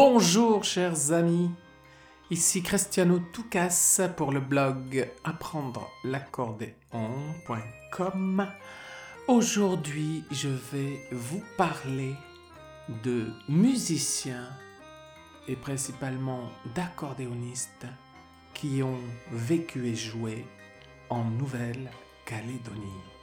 Bonjour chers amis, ici Cristiano Toucas pour le blog apprendre l'accordéon.com. Aujourd'hui je vais vous parler de musiciens et principalement d'accordéonistes qui ont vécu et joué en Nouvelle-Calédonie.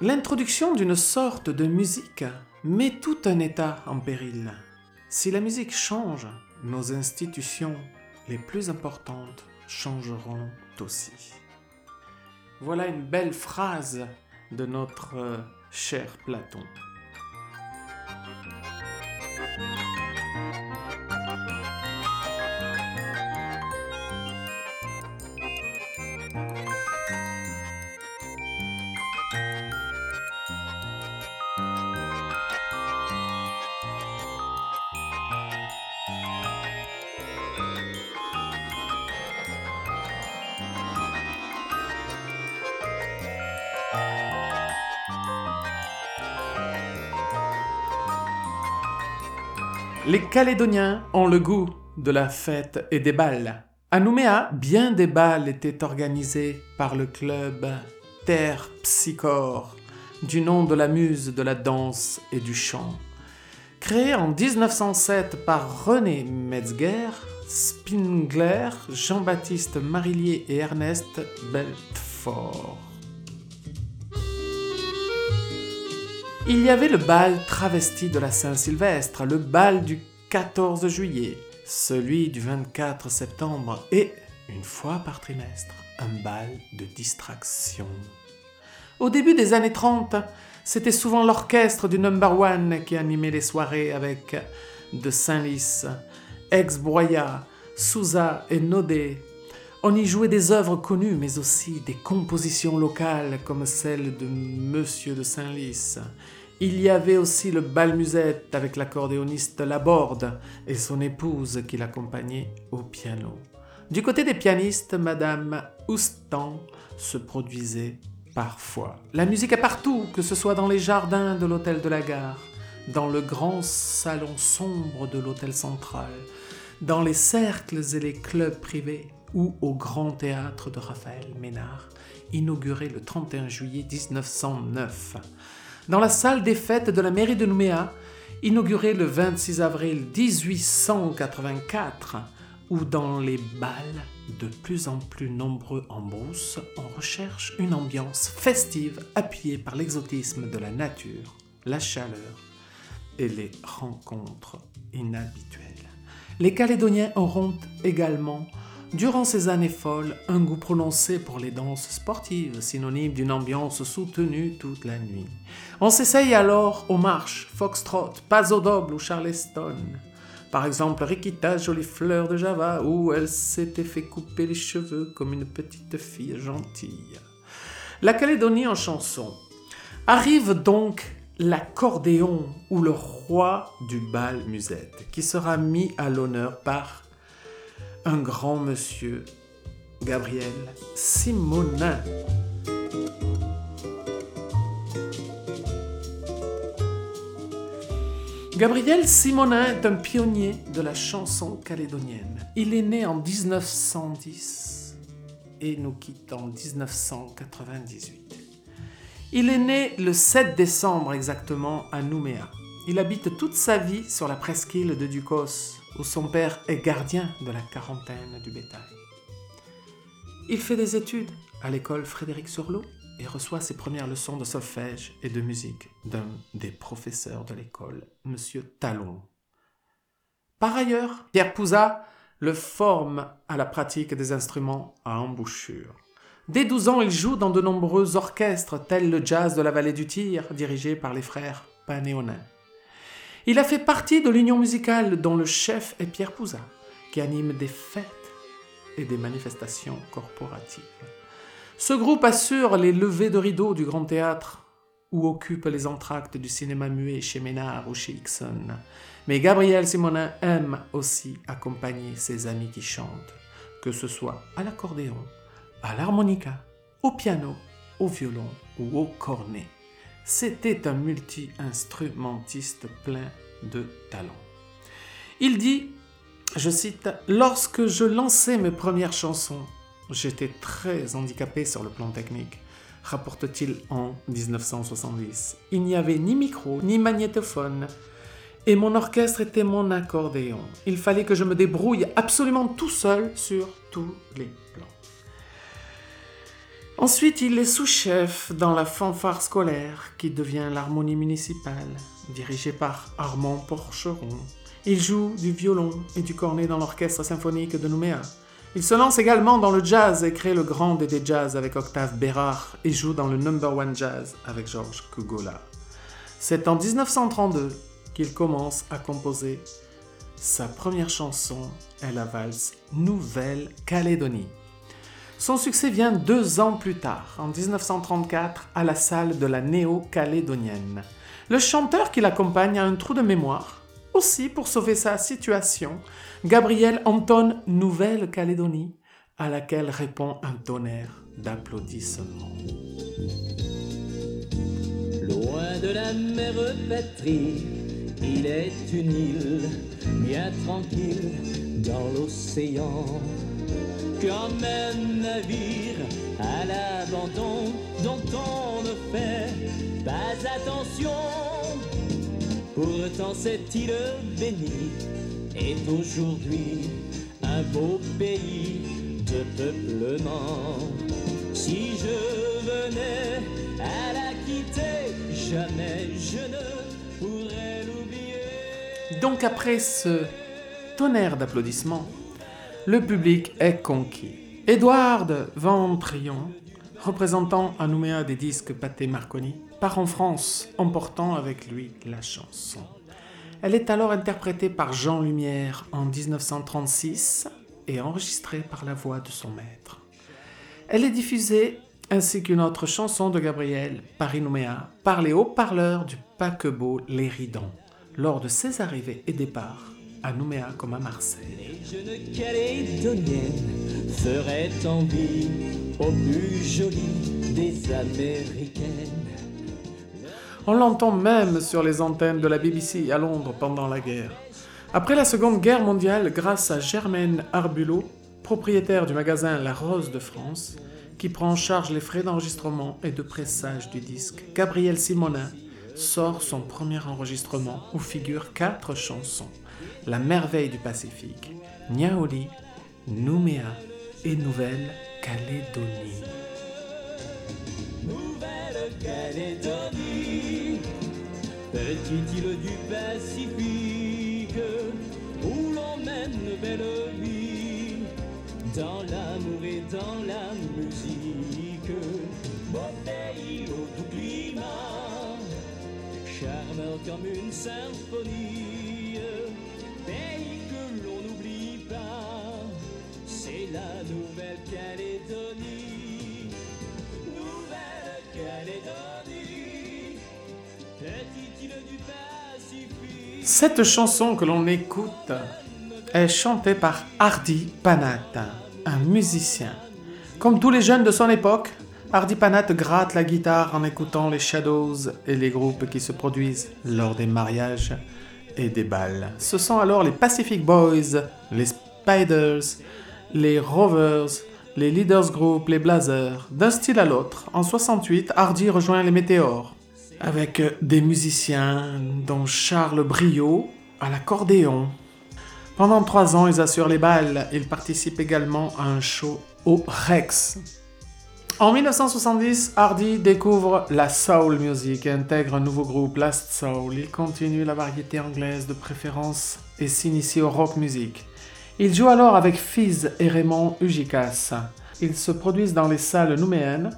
L'introduction d'une sorte de musique met tout un État en péril. Si la musique change, nos institutions les plus importantes changeront aussi. Voilà une belle phrase de notre euh, cher Platon. Les Calédoniens ont le goût de la fête et des balles. À Nouméa, bien des balles étaient organisées par le club Terre Psychore, du nom de la muse de la danse et du chant. Créé en 1907 par René Metzger, Spingler, Jean-Baptiste Marillier et Ernest Belfort. Il y avait le bal travesti de la Saint-Sylvestre, le bal du 14 juillet, celui du 24 septembre et, une fois par trimestre, un bal de distraction. Au début des années 30, c'était souvent l'orchestre du Number One qui animait les soirées avec de Saint-Lys, Ex-Broya, Souza et Nodé. On y jouait des œuvres connues, mais aussi des compositions locales comme celle de Monsieur de Saint-Lys, il y avait aussi le bal musette avec l'accordéoniste Laborde et son épouse qui l'accompagnait au piano. Du côté des pianistes, Madame Oustan se produisait parfois. La musique est partout, que ce soit dans les jardins de l'hôtel de la gare, dans le grand salon sombre de l'hôtel central, dans les cercles et les clubs privés ou au grand théâtre de Raphaël Ménard, inauguré le 31 juillet 1909 dans la salle des fêtes de la mairie de Nouméa, inaugurée le 26 avril 1884, ou dans les balles de plus en plus nombreux en brousse, on recherche une ambiance festive appuyée par l'exotisme de la nature, la chaleur et les rencontres inhabituelles. Les Calédoniens auront également Durant ces années folles, un goût prononcé pour les danses sportives, synonyme d'une ambiance soutenue toute la nuit. On s'essaye alors aux marches, foxtrot, pas au double ou charleston. Par exemple, Rikita, jolie fleur de Java, où elle s'était fait couper les cheveux comme une petite fille gentille. La Calédonie en chanson. Arrive donc l'accordéon ou le roi du bal musette, qui sera mis à l'honneur par un grand monsieur, Gabriel Simonin. Gabriel Simonin est un pionnier de la chanson calédonienne. Il est né en 1910 et nous quitte en 1998. Il est né le 7 décembre exactement à Nouméa. Il habite toute sa vie sur la presqu'île de Ducos, où son père est gardien de la quarantaine du bétail. Il fait des études à l'école Frédéric Surlot et reçoit ses premières leçons de solfège et de musique d'un des professeurs de l'école, M. Talon. Par ailleurs, Pierre Pouzat le forme à la pratique des instruments à embouchure. Dès 12 ans, il joue dans de nombreux orchestres tels le Jazz de la Vallée du Tyr, dirigé par les frères Panéonin. Il a fait partie de l'union musicale dont le chef est Pierre Pouzat, qui anime des fêtes et des manifestations corporatives. Ce groupe assure les levées de rideaux du Grand Théâtre ou occupe les entractes du cinéma muet chez Ménard ou chez Ixon. Mais Gabriel Simonin aime aussi accompagner ses amis qui chantent, que ce soit à l'accordéon, à l'harmonica, au piano, au violon ou au cornet. C'était un multi-instrumentiste plein de talent. Il dit, je cite, Lorsque je lançais mes premières chansons, j'étais très handicapé sur le plan technique rapporte-t-il en 1970. Il n'y avait ni micro, ni magnétophone, et mon orchestre était mon accordéon. Il fallait que je me débrouille absolument tout seul sur tous les. Ensuite, il est sous-chef dans la fanfare scolaire qui devient l'harmonie municipale, dirigée par Armand Porcheron. Il joue du violon et du cornet dans l'orchestre symphonique de Nouméa. Il se lance également dans le jazz et crée le Grand des Jazz avec Octave Bérard et joue dans le Number One Jazz avec Georges Kugola. C'est en 1932 qu'il commence à composer sa première chanson est la valse Nouvelle-Calédonie. Son succès vient deux ans plus tard, en 1934, à la salle de la Néo-Calédonienne. Le chanteur qui l'accompagne a un trou de mémoire aussi, pour sauver sa situation, Gabriel entonne Nouvelle-Calédonie, à laquelle répond un tonnerre d'applaudissements. Loin de la mer patrie, il est une île bien tranquille dans l'océan. Comme un navire à l'abandon dont on ne fait pas attention Pourtant cette île bénie est aujourd'hui un beau pays de peuplement. Si je venais à la quitter, jamais je ne pourrais l'oublier. Donc après ce tonnerre d'applaudissements, le public est conquis. Edouard Van représentant à Nouméa des disques Pathé Marconi, part en France, emportant avec lui la chanson. Elle est alors interprétée par Jean Lumière en 1936 et enregistrée par la voix de son maître. Elle est diffusée, ainsi qu'une autre chanson de Gabriel, Paris Nouméa, par les haut-parleurs du paquebot Les lors de ses arrivées et départs à Nouméa comme à Marseille. Les jeunes calédoniennes plus jolies des Américaines. On l'entend même sur les antennes de la BBC à Londres pendant la guerre. Après la Seconde Guerre mondiale, grâce à Germaine Arbulot, propriétaire du magasin La Rose de France, qui prend en charge les frais d'enregistrement et de pressage du disque, Gabriel Simonin sort son premier enregistrement où figurent quatre chansons La merveille du Pacifique, Niaoli, Nouméa et Nouvelle-Calédonie. Nouvelle-Calédonie, petite île du Pacifique, où l'on mène belle vie, dans l'amour et dans la musique, beau pays au doux climat, charmeur comme une symphonie, la Nouvelle-Calédonie. Nouvelle-Calédonie, du Pacifique. Cette chanson que l'on écoute est chantée par Hardy Panat, un musicien. Comme tous les jeunes de son époque, Hardy Panat gratte la guitare en écoutant les Shadows et les groupes qui se produisent lors des mariages et des balles. Ce sont alors les Pacific Boys, les Spiders, les Rovers, les Leaders Group, les Blazers. D'un style à l'autre, en 68, Hardy rejoint les Météores, avec des musiciens dont Charles Briot à l'accordéon. Pendant trois ans, ils assurent les balles. Ils participent également à un show au Rex. En 1970, Hardy découvre la soul music et intègre un nouveau groupe, Last Soul. Il continue la variété anglaise de préférence et s'initie au rock music. Il joue alors avec Fizz et Raymond Ugikas. Ils se produisent dans les salles nouméennes,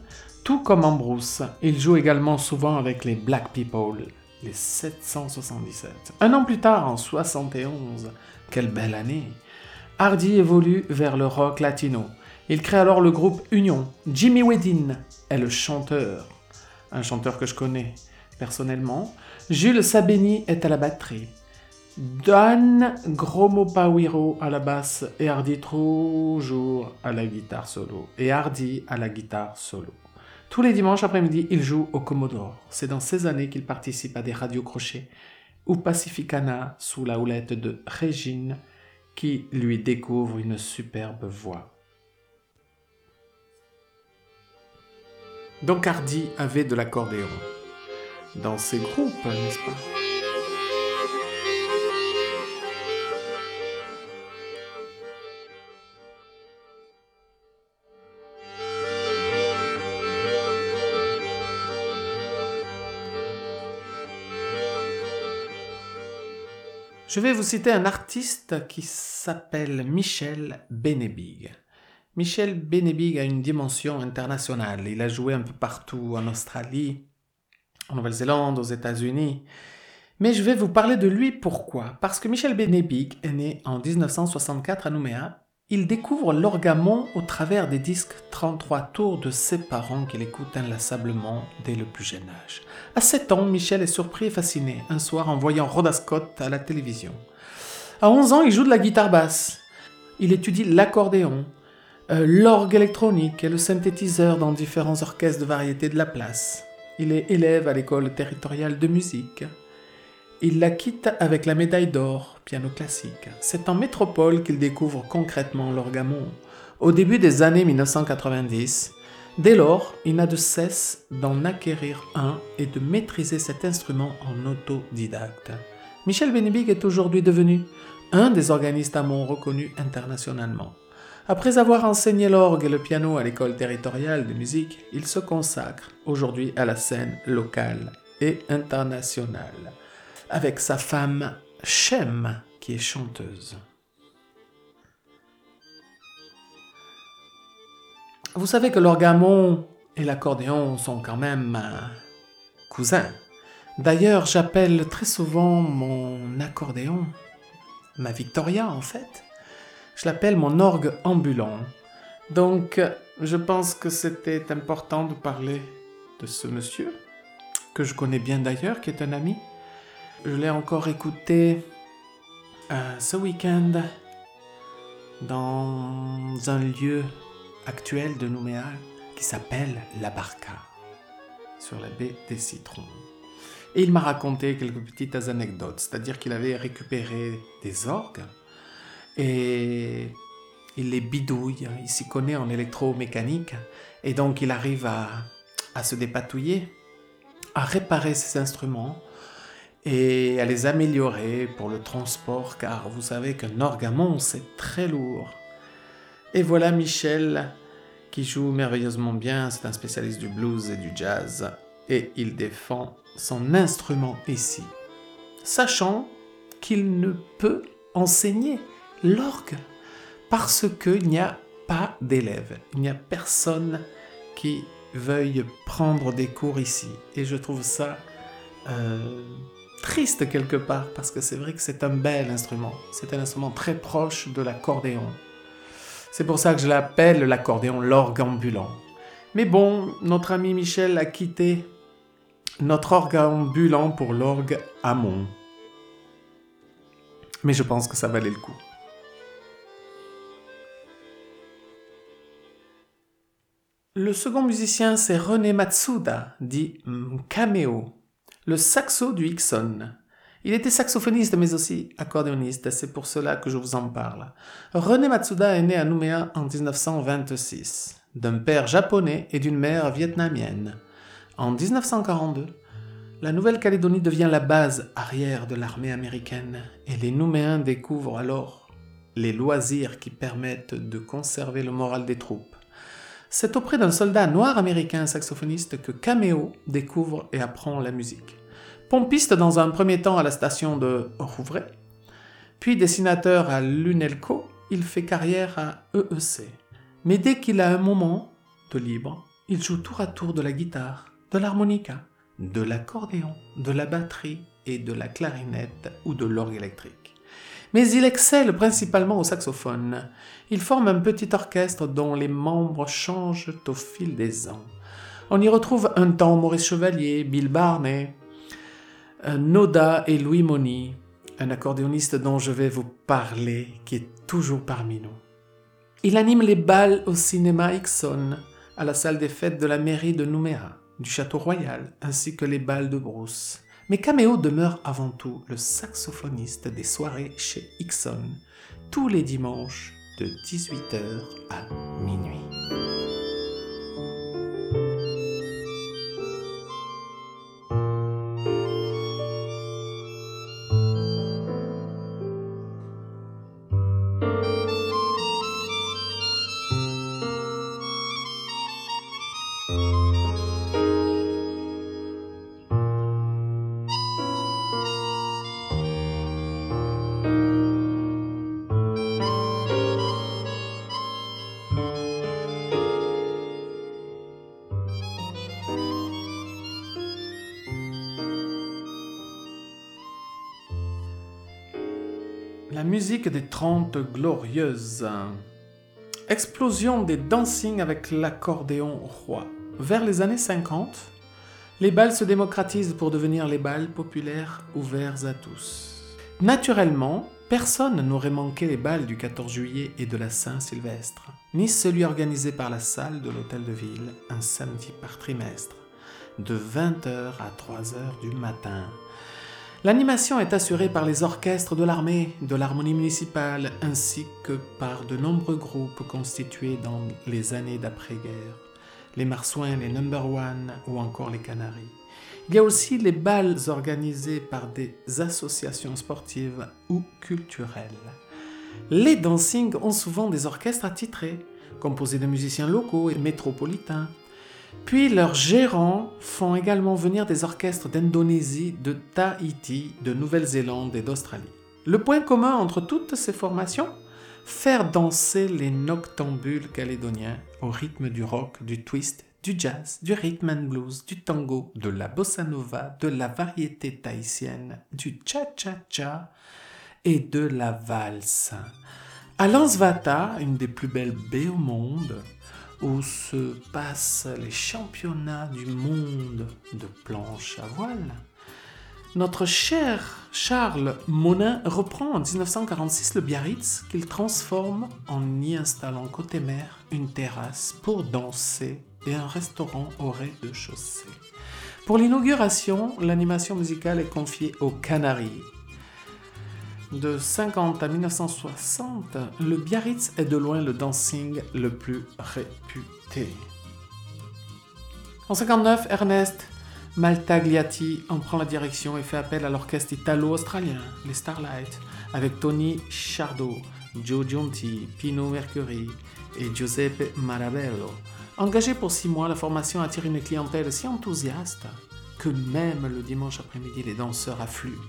tout comme Ambrose. Il joue également souvent avec les Black People, les 777. Un an plus tard, en 71, quelle belle année, Hardy évolue vers le rock latino. Il crée alors le groupe Union. Jimmy Wedin est le chanteur, un chanteur que je connais personnellement. Jules Sabeni est à la batterie. Dan Gromopawiro à la basse et Hardy toujours à la guitare solo. Et Hardy à la guitare solo. Tous les dimanches après-midi, il joue au Commodore. C'est dans ces années qu'il participe à des radios crochets ou Pacificana sous la houlette de Régine qui lui découvre une superbe voix. Donc Hardy avait de l'accordéon dans ses groupes, n'est-ce pas? Je vais vous citer un artiste qui s'appelle Michel Benebig. Michel Benebig a une dimension internationale. Il a joué un peu partout en Australie, en Nouvelle-Zélande, aux États-Unis. Mais je vais vous parler de lui pourquoi? Parce que Michel Benebig est né en 1964 à Nouméa. Il découvre l'orgamon au travers des disques 33 tours de ses parents qu'il écoute inlassablement dès le plus jeune âge. À 7 ans, Michel est surpris et fasciné un soir en voyant Rhoda Scott à la télévision. À 11 ans, il joue de la guitare basse. Il étudie l'accordéon, euh, l'orgue électronique et le synthétiseur dans différents orchestres de variété de la place. Il est élève à l'école territoriale de musique. Il la quitte avec la médaille d'or, piano classique. C'est en métropole qu'il découvre concrètement l'orgamon. Au début des années 1990, dès lors, il n'a de cesse d'en acquérir un et de maîtriser cet instrument en autodidacte. Michel Benebig est aujourd'hui devenu un des organistes amont reconnus internationalement. Après avoir enseigné l'orgue et le piano à l'école territoriale de musique, il se consacre aujourd'hui à la scène locale et internationale avec sa femme Shem, qui est chanteuse. Vous savez que l'orgamon et l'accordéon sont quand même euh, cousins. D'ailleurs, j'appelle très souvent mon accordéon, ma Victoria en fait, je l'appelle mon orgue ambulant. Donc, je pense que c'était important de parler de ce monsieur, que je connais bien d'ailleurs, qui est un ami. Je l'ai encore écouté euh, ce week-end dans un lieu actuel de Nouméa qui s'appelle La Barca, sur la baie des Citrons. Et il m'a raconté quelques petites anecdotes, c'est-à-dire qu'il avait récupéré des orgues et il les bidouille, il s'y connaît en électromécanique et donc il arrive à se dépatouiller, à réparer ses instruments et à les améliorer pour le transport, car vous savez qu'un orgamon, c'est très lourd. Et voilà Michel, qui joue merveilleusement bien, c'est un spécialiste du blues et du jazz, et il défend son instrument ici, sachant qu'il ne peut enseigner l'orgue, parce qu'il n'y a pas d'élèves, il n'y a personne qui veuille prendre des cours ici. Et je trouve ça... Euh, triste quelque part, parce que c'est vrai que c'est un bel instrument. C'est un instrument très proche de l'accordéon. C'est pour ça que je l'appelle l'accordéon l'orgue ambulant. Mais bon, notre ami Michel a quitté notre orgue ambulant pour l'orgue amont. Mais je pense que ça valait le coup. Le second musicien, c'est René Matsuda, dit Cameo le saxo du Hickson. Il était saxophoniste mais aussi accordéoniste, c'est pour cela que je vous en parle. René Matsuda est né à Nouméa en 1926, d'un père japonais et d'une mère vietnamienne. En 1942, la Nouvelle-Calédonie devient la base arrière de l'armée américaine et les Nouméens découvrent alors les loisirs qui permettent de conserver le moral des troupes. C'est auprès d'un soldat noir américain saxophoniste que Cameo découvre et apprend la musique. Pompiste dans un premier temps à la station de Rouvray, puis dessinateur à l'UNELCO, il fait carrière à EEC. Mais dès qu'il a un moment de libre, il joue tour à tour de la guitare, de l'harmonica, de l'accordéon, de la batterie et de la clarinette ou de l'orgue électrique. Mais il excelle principalement au saxophone. Il forme un petit orchestre dont les membres changent au fil des ans. On y retrouve un temps Maurice Chevalier, Bill Barney, Noda et Louis Moni, un accordéoniste dont je vais vous parler, qui est toujours parmi nous. Il anime les bals au cinéma Ixon, à la salle des fêtes de la mairie de Nouméa, du Château Royal, ainsi que les bals de Brousse. Mais Cameo demeure avant tout le saxophoniste des soirées chez Ixon, tous les dimanches de 18h à minuit. La musique des Trente Glorieuses. Explosion des dancing avec l'accordéon roi. Vers les années 50, les bals se démocratisent pour devenir les bals populaires ouverts à tous. Naturellement, personne n'aurait manqué les bals du 14 juillet et de la Saint-Sylvestre, ni celui organisé par la salle de l'hôtel de ville un samedi par trimestre, de 20h à 3h du matin. L'animation est assurée par les orchestres de l'armée, de l'harmonie municipale, ainsi que par de nombreux groupes constitués dans les années d'après-guerre, les Marsouins, les Number One ou encore les Canaries. Il y a aussi les bals organisés par des associations sportives ou culturelles. Les dancing ont souvent des orchestres attitrés, composés de musiciens locaux et métropolitains, puis leurs gérants font également venir des orchestres d'Indonésie, de Tahiti, de Nouvelle-Zélande et d'Australie. Le point commun entre toutes ces formations Faire danser les noctambules calédoniens au rythme du rock, du twist, du jazz, du rhythm and blues, du tango, de la bossa nova, de la variété tahitienne, du cha-cha-cha et de la valse. À Lansvata, une des plus belles baies au monde, où se passent les championnats du monde de planche à voile, notre cher Charles Monin reprend en 1946 le Biarritz qu'il transforme en y installant côté mer une terrasse pour danser et un restaurant au rez-de-chaussée. Pour l'inauguration, l'animation musicale est confiée aux Canaries. De 50 à 1960, le Biarritz est de loin le dancing le plus réputé. En 59, Ernest Maltagliati en prend la direction et fait appel à l'orchestre italo-australien, les Starlight, avec Tony Chardot, Joe Giunti, Pino Mercury et Giuseppe Marabello. Engagé pour six mois, la formation attire une clientèle si enthousiaste que même le dimanche après-midi, les danseurs affluent.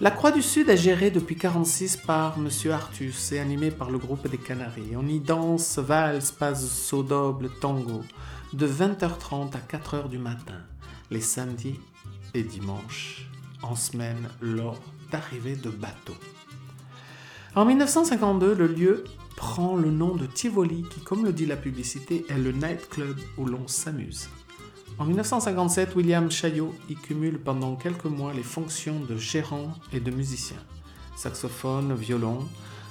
La Croix du Sud est gérée depuis 1946 par M. Artus et animée par le groupe des Canaries. On y danse valse, passo doble, tango, de 20h30 à 4h du matin, les samedis et dimanches, en semaine lors d'arrivée de bateaux. En 1952, le lieu prend le nom de Tivoli, qui, comme le dit la publicité, est le nightclub où l'on s'amuse. En 1957, William Chaillot y cumule pendant quelques mois les fonctions de gérant et de musicien. Saxophone, violon.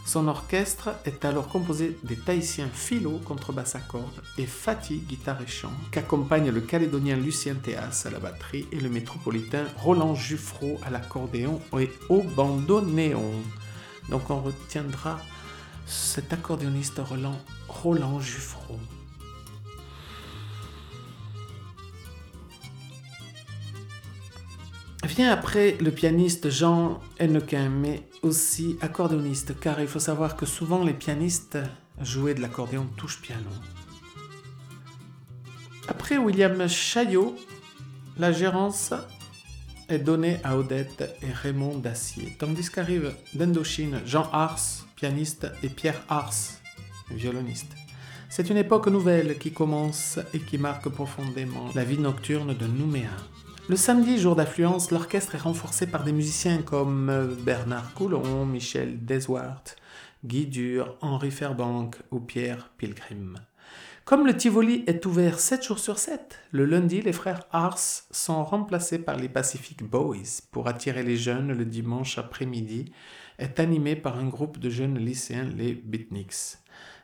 Son orchestre est alors composé des Tahitiens Philo, contrebasse à cordes, et Fatih, guitare et chant, qu'accompagne le Calédonien Lucien Théas à la batterie et le métropolitain Roland Juffreau à l'accordéon et au bandoneon. Donc on retiendra cet accordéoniste Roland, Roland Juffreau. Vient après le pianiste Jean Hennequin, mais aussi accordéoniste, car il faut savoir que souvent les pianistes jouaient de l'accordéon touche-piano. Après William Chaillot, la gérance est donnée à Odette et Raymond Dacier, tandis qu'arrivent d'Indochine Jean Ars, pianiste, et Pierre Ars, violoniste. C'est une époque nouvelle qui commence et qui marque profondément la vie nocturne de Nouméa. Le samedi, jour d'affluence, l'orchestre est renforcé par des musiciens comme Bernard Coulon, Michel Deswart, Guy Dur, Henri Fairbank ou Pierre Pilgrim. Comme le Tivoli est ouvert 7 jours sur 7, le lundi, les frères Ars sont remplacés par les Pacific Boys pour attirer les jeunes le dimanche après-midi, est animé par un groupe de jeunes lycéens, les Beatniks.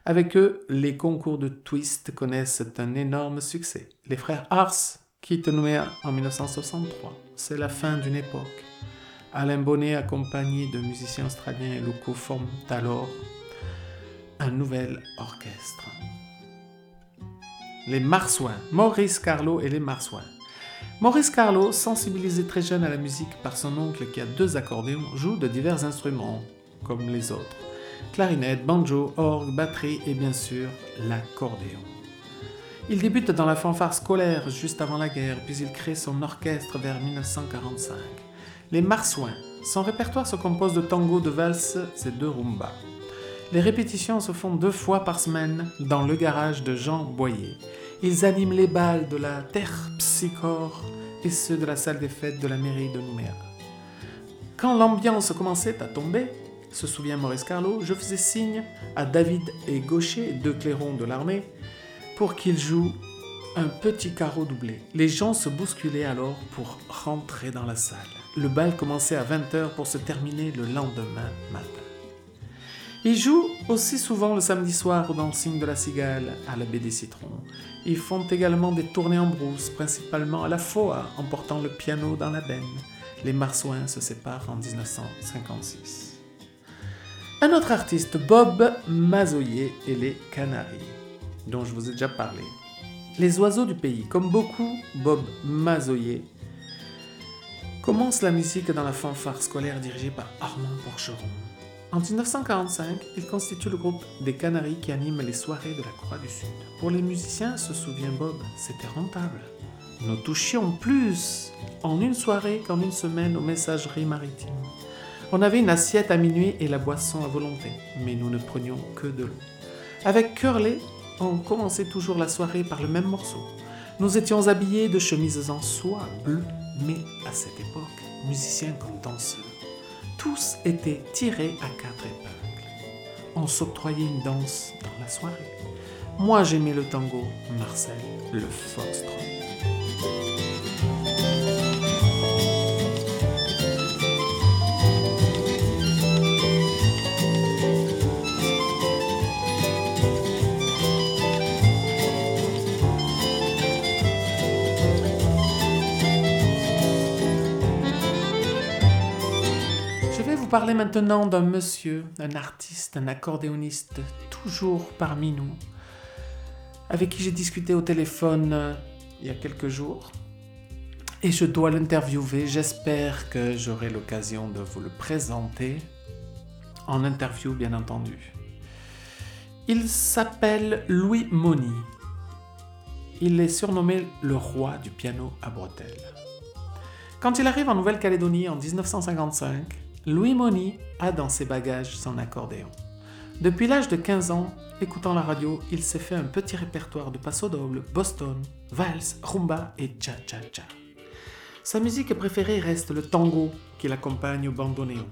Avec eux, les concours de twist connaissent un énorme succès. Les frères Ars Nouméa en 1963. C'est la fin d'une époque. Alain Bonnet, accompagné de musiciens australiens et locaux, forment alors un nouvel orchestre. Les Marsouins, Maurice Carlo et les Marsouins. Maurice Carlo, sensibilisé très jeune à la musique par son oncle qui a deux accordéons, joue de divers instruments, comme les autres. Clarinette, banjo, orgue, batterie et bien sûr l'accordéon. Il débute dans la fanfare scolaire juste avant la guerre, puis il crée son orchestre vers 1945. Les Marsouins. Son répertoire se compose de tango, de valses et de rumba. Les répétitions se font deux fois par semaine dans le garage de Jean Boyer. Ils animent les balles de la Terre et ceux de la salle des fêtes de la mairie de Nouméa. Quand l'ambiance commençait à tomber, se souvient Maurice Carlo, je faisais signe à David et Gaucher, deux clairons de l'armée, pour qu'ils jouent un petit carreau doublé. Les gens se bousculaient alors pour rentrer dans la salle. Le bal commençait à 20h pour se terminer le lendemain matin. Ils jouent aussi souvent le samedi soir au Dancing de la Cigale à la baie des Citrons. Ils font également des tournées en brousse, principalement à la Foa, en portant le piano dans la benne. Les Marsouins se séparent en 1956. Un autre artiste, Bob Mazoyer et les Canaries, dont je vous ai déjà parlé. Les oiseaux du pays, comme beaucoup, Bob Mazoyer commence la musique dans la fanfare scolaire dirigée par Armand Porcheron. En 1945, il constitue le groupe des Canaries qui anime les soirées de la Croix du Sud. Pour les musiciens, se souvient Bob, c'était rentable. Nous touchions plus en une soirée qu'en une semaine aux messageries maritimes. On avait une assiette à minuit et la boisson à volonté, mais nous ne prenions que de l'eau. Avec Curly, on commençait toujours la soirée par le même morceau. Nous étions habillés de chemises en soie bleu, mais à cette époque, musiciens comme danseurs. Tous étaient tirés à quatre épingles. On s'octroyait une danse dans la soirée. Moi j'aimais le tango, Marcel le foxtrot. Parler maintenant d'un monsieur, un artiste, un accordéoniste, toujours parmi nous, avec qui j'ai discuté au téléphone euh, il y a quelques jours. Et je dois l'interviewer. J'espère que j'aurai l'occasion de vous le présenter. En interview, bien entendu. Il s'appelle Louis Moni. Il est surnommé le roi du piano à bretelles. Quand il arrive en Nouvelle-Calédonie en 1955, Louis Moni a dans ses bagages son accordéon. Depuis l'âge de 15 ans, écoutant la radio, il s'est fait un petit répertoire de passo doble, boston, valse, rumba et cha-cha-cha. Sa musique préférée reste le tango qui l'accompagne au bandoneon.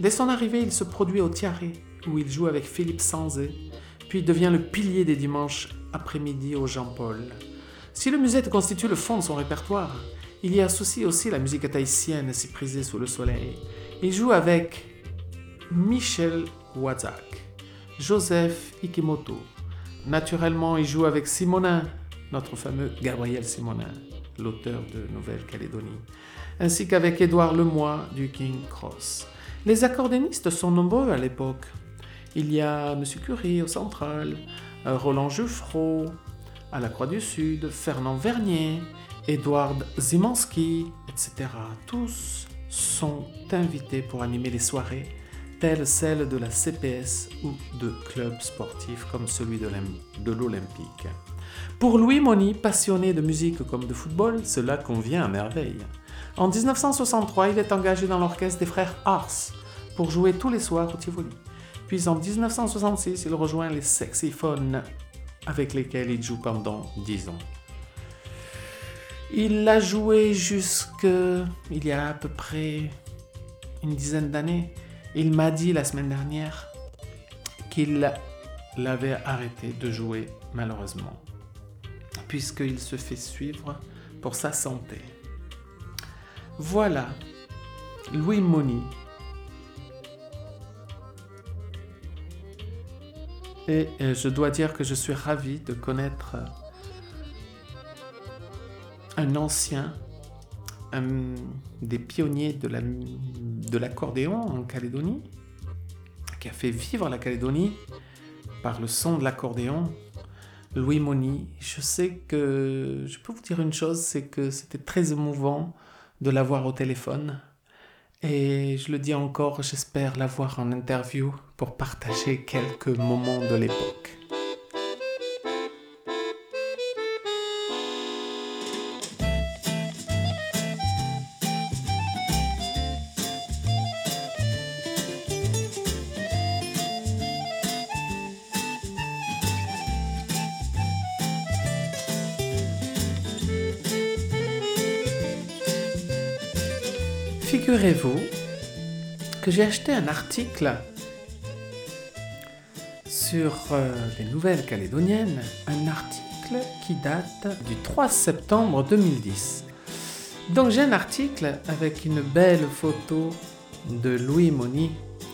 Dès son arrivée, il se produit au Tiare, où il joue avec Philippe Sanzé, puis devient le pilier des dimanches après-midi au Jean-Paul. Si le musette constitue le fond de son répertoire, il y associe aussi la musique tahitienne si prisée sous le soleil. Il joue avec Michel Wazak, Joseph Ikimoto. Naturellement, il joue avec Simonin, notre fameux Gabriel Simonin, l'auteur de Nouvelle-Calédonie, ainsi qu'avec Édouard Lemoy du King Cross. Les accordéonistes sont nombreux à l'époque. Il y a M. Curie au Central, euh, Roland Juffreau à la Croix du Sud, Fernand Vernier, Edward Zimanski, etc. Tous sont invités pour animer les soirées telles celles de la CPS ou de clubs sportifs comme celui de l'Olympique. Pour Louis Moni, passionné de musique comme de football, cela convient à merveille. En 1963, il est engagé dans l'orchestre des frères Ars pour jouer tous les soirs au Tivoli. Puis en 1966, il rejoint les Sexyphones avec lesquels il joue pendant 10 ans. Il a joué jusque il y a à peu près une dizaine d'années. Il m'a dit la semaine dernière qu'il l'avait arrêté de jouer malheureusement, puisqu'il se fait suivre pour sa santé. Voilà, Louis Moni. Et euh, je dois dire que je suis ravi de connaître un ancien, un des pionniers de la- de l'accordéon en Calédonie, qui a fait vivre la Calédonie par le son de l'accordéon, Louis Moni. Je sais que je peux vous dire une chose, c'est que c'était très émouvant de l'avoir au téléphone. Et je le dis encore, j'espère l'avoir en interview pour partager quelques moments de l'époque. J'ai acheté un article sur euh, les nouvelles calédoniennes, un article qui date du 3 septembre 2010. Donc j'ai un article avec une belle photo de Louis Moni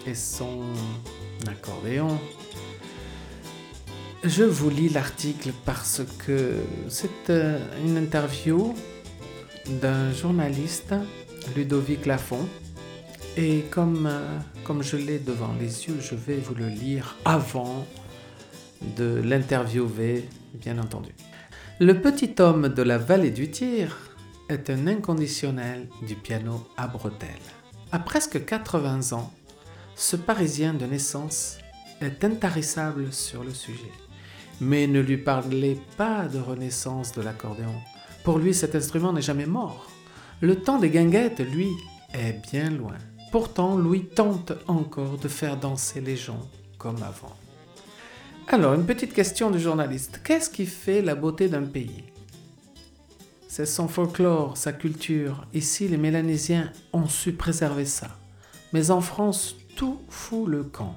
et son accordéon. Je vous lis l'article parce que c'est euh, une interview d'un journaliste Ludovic Lafont. Et comme, euh, comme je l'ai devant les yeux, je vais vous le lire avant de l'interviewer, bien entendu. Le petit homme de la vallée du Tir est un inconditionnel du piano à bretelles. À presque 80 ans, ce Parisien de naissance est intarissable sur le sujet. Mais ne lui parlez pas de renaissance de l'accordéon. Pour lui, cet instrument n'est jamais mort. Le temps des guinguettes, lui, est bien loin. Pourtant, Louis tente encore de faire danser les gens comme avant. Alors, une petite question du journaliste. Qu'est-ce qui fait la beauté d'un pays? C'est son folklore, sa culture. Ici, les Mélanésiens ont su préserver ça. Mais en France, tout fout le camp.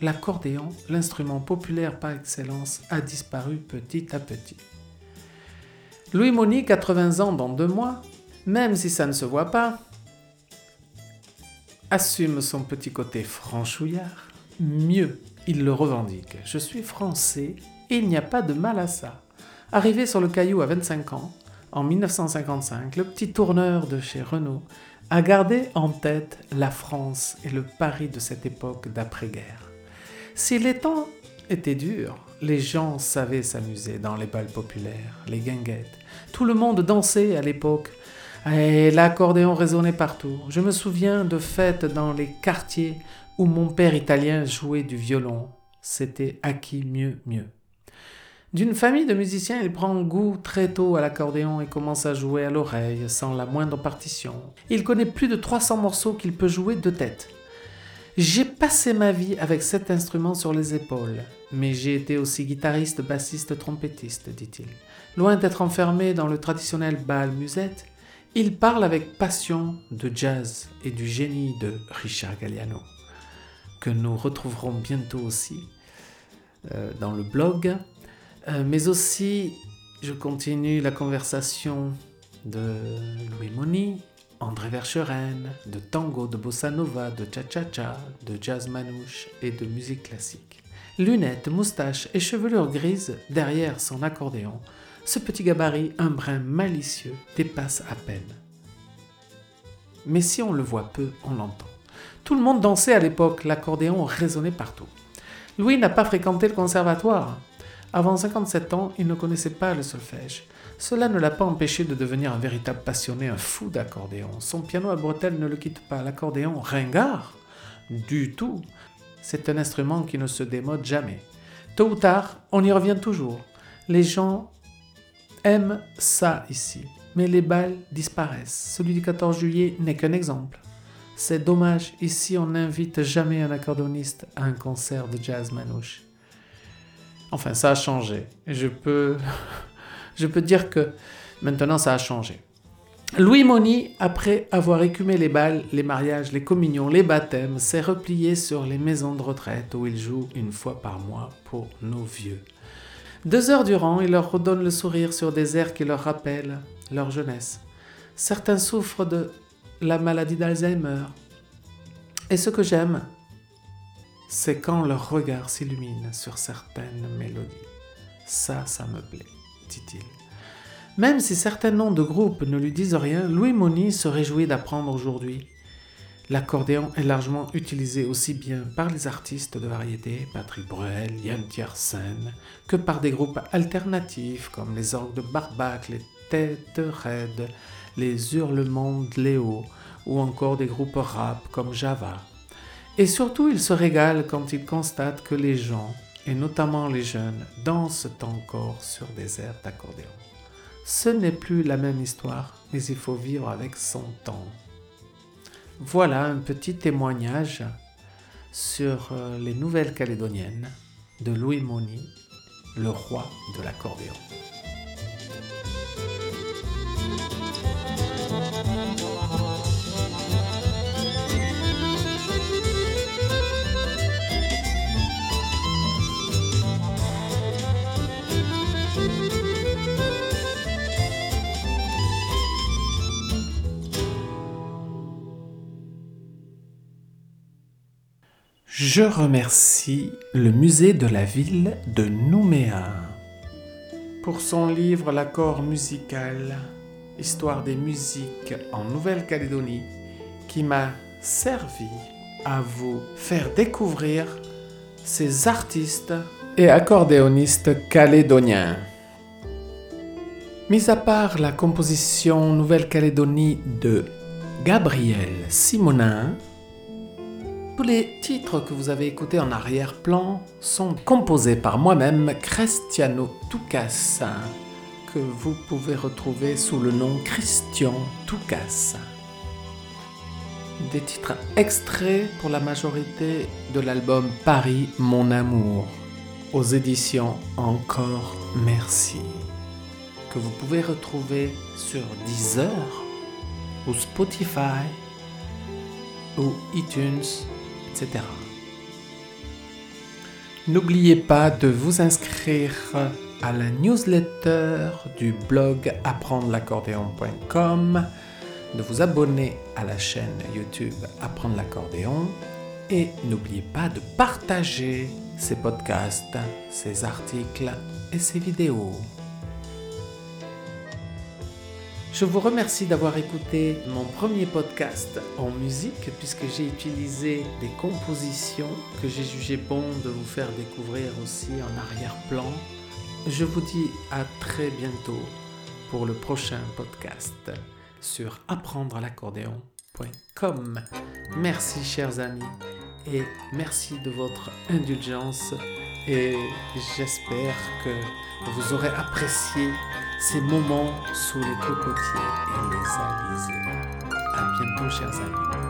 L'accordéon, l'instrument populaire par excellence, a disparu petit à petit. Louis Moni, 80 ans dans deux mois, même si ça ne se voit pas, assume son petit côté franchouillard. Mieux, il le revendique. Je suis français et il n'y a pas de mal à ça. Arrivé sur le caillou à 25 ans, en 1955, le petit tourneur de chez Renault a gardé en tête la France et le Paris de cette époque d'après-guerre. Si les temps étaient durs, les gens savaient s'amuser dans les balles populaires, les guinguettes. Tout le monde dansait à l'époque et l'accordéon résonnait partout. Je me souviens de fêtes dans les quartiers où mon père italien jouait du violon. C'était acquis mieux, mieux. D'une famille de musiciens, il prend goût très tôt à l'accordéon et commence à jouer à l'oreille sans la moindre partition. Il connaît plus de 300 morceaux qu'il peut jouer de tête. J'ai passé ma vie avec cet instrument sur les épaules, mais j'ai été aussi guitariste, bassiste, trompettiste, dit-il. Loin d'être enfermé dans le traditionnel bal musette, il parle avec passion de jazz et du génie de Richard Galliano, que nous retrouverons bientôt aussi euh, dans le blog. Euh, mais aussi, je continue la conversation de Louis Moni, André Vercheren, de tango, de bossa nova, de cha-cha-cha, de jazz manouche et de musique classique. Lunettes, moustache et chevelure grise derrière son accordéon, ce petit gabarit un brin malicieux dépasse à peine. Mais si on le voit peu, on l'entend. Tout le monde dansait à l'époque, l'accordéon résonnait partout. Louis n'a pas fréquenté le conservatoire. Avant 57 ans, il ne connaissait pas le solfège. Cela ne l'a pas empêché de devenir un véritable passionné, un fou d'accordéon. Son piano à bretelles ne le quitte pas. L'accordéon, ringard? Du tout. C'est un instrument qui ne se démode jamais. Tôt ou tard, on y revient toujours. Les gens aiment ça ici. Mais les balles disparaissent. Celui du 14 juillet n'est qu'un exemple. C'est dommage, ici on n'invite jamais un accordoniste à un concert de jazz manouche. Enfin, ça a changé. Je peux, je peux dire que maintenant ça a changé. Louis Moni, après avoir écumé les balles, les mariages, les communions, les baptêmes, s'est replié sur les maisons de retraite où il joue une fois par mois pour nos vieux. Deux heures durant, il leur redonne le sourire sur des airs qui leur rappellent leur jeunesse. Certains souffrent de la maladie d'Alzheimer. Et ce que j'aime, c'est quand leur regard s'illumine sur certaines mélodies. Ça, ça me plaît, dit-il. Même si certains noms de groupes ne lui disent rien, Louis Moni se réjouit d'apprendre aujourd'hui. L'accordéon est largement utilisé aussi bien par les artistes de variété, Patrick Bruel, Yann Tiersen, que par des groupes alternatifs comme les orgues de Barbac, les Têtes Raides, les Hurlements de Léo, ou encore des groupes rap comme Java. Et surtout, il se régale quand il constate que les gens, et notamment les jeunes, dansent encore sur des airs d'accordéon. Ce n'est plus la même histoire, mais il faut vivre avec son temps. Voilà un petit témoignage sur euh, les nouvelles calédoniennes de Louis Moni, le roi de l'accordéon. Je remercie le musée de la ville de Nouméa pour son livre L'accord musical, histoire des musiques en Nouvelle-Calédonie, qui m'a servi à vous faire découvrir ces artistes et accordéonistes calédoniens. Mis à part la composition Nouvelle-Calédonie de Gabriel Simonin, tous les titres que vous avez écoutés en arrière-plan sont composés par moi-même, Cristiano Toukas, que vous pouvez retrouver sous le nom Christian Toukas. Des titres extraits pour la majorité de l'album Paris, mon amour, aux éditions Encore Merci, que vous pouvez retrouver sur Deezer ou Spotify ou iTunes N'oubliez pas de vous inscrire à la newsletter du blog apprendre-l'accordéon.com, de vous abonner à la chaîne YouTube Apprendre l'accordéon et n'oubliez pas de partager ces podcasts, ces articles et ces vidéos. Je vous remercie d'avoir écouté mon premier podcast en musique puisque j'ai utilisé des compositions que j'ai jugé bon de vous faire découvrir aussi en arrière-plan. Je vous dis à très bientôt pour le prochain podcast sur apprendre l'accordéon.com. Merci chers amis et merci de votre indulgence et j'espère que vous aurez apprécié ces moments sous les cocotiers et les alizés. À bientôt, chers amis.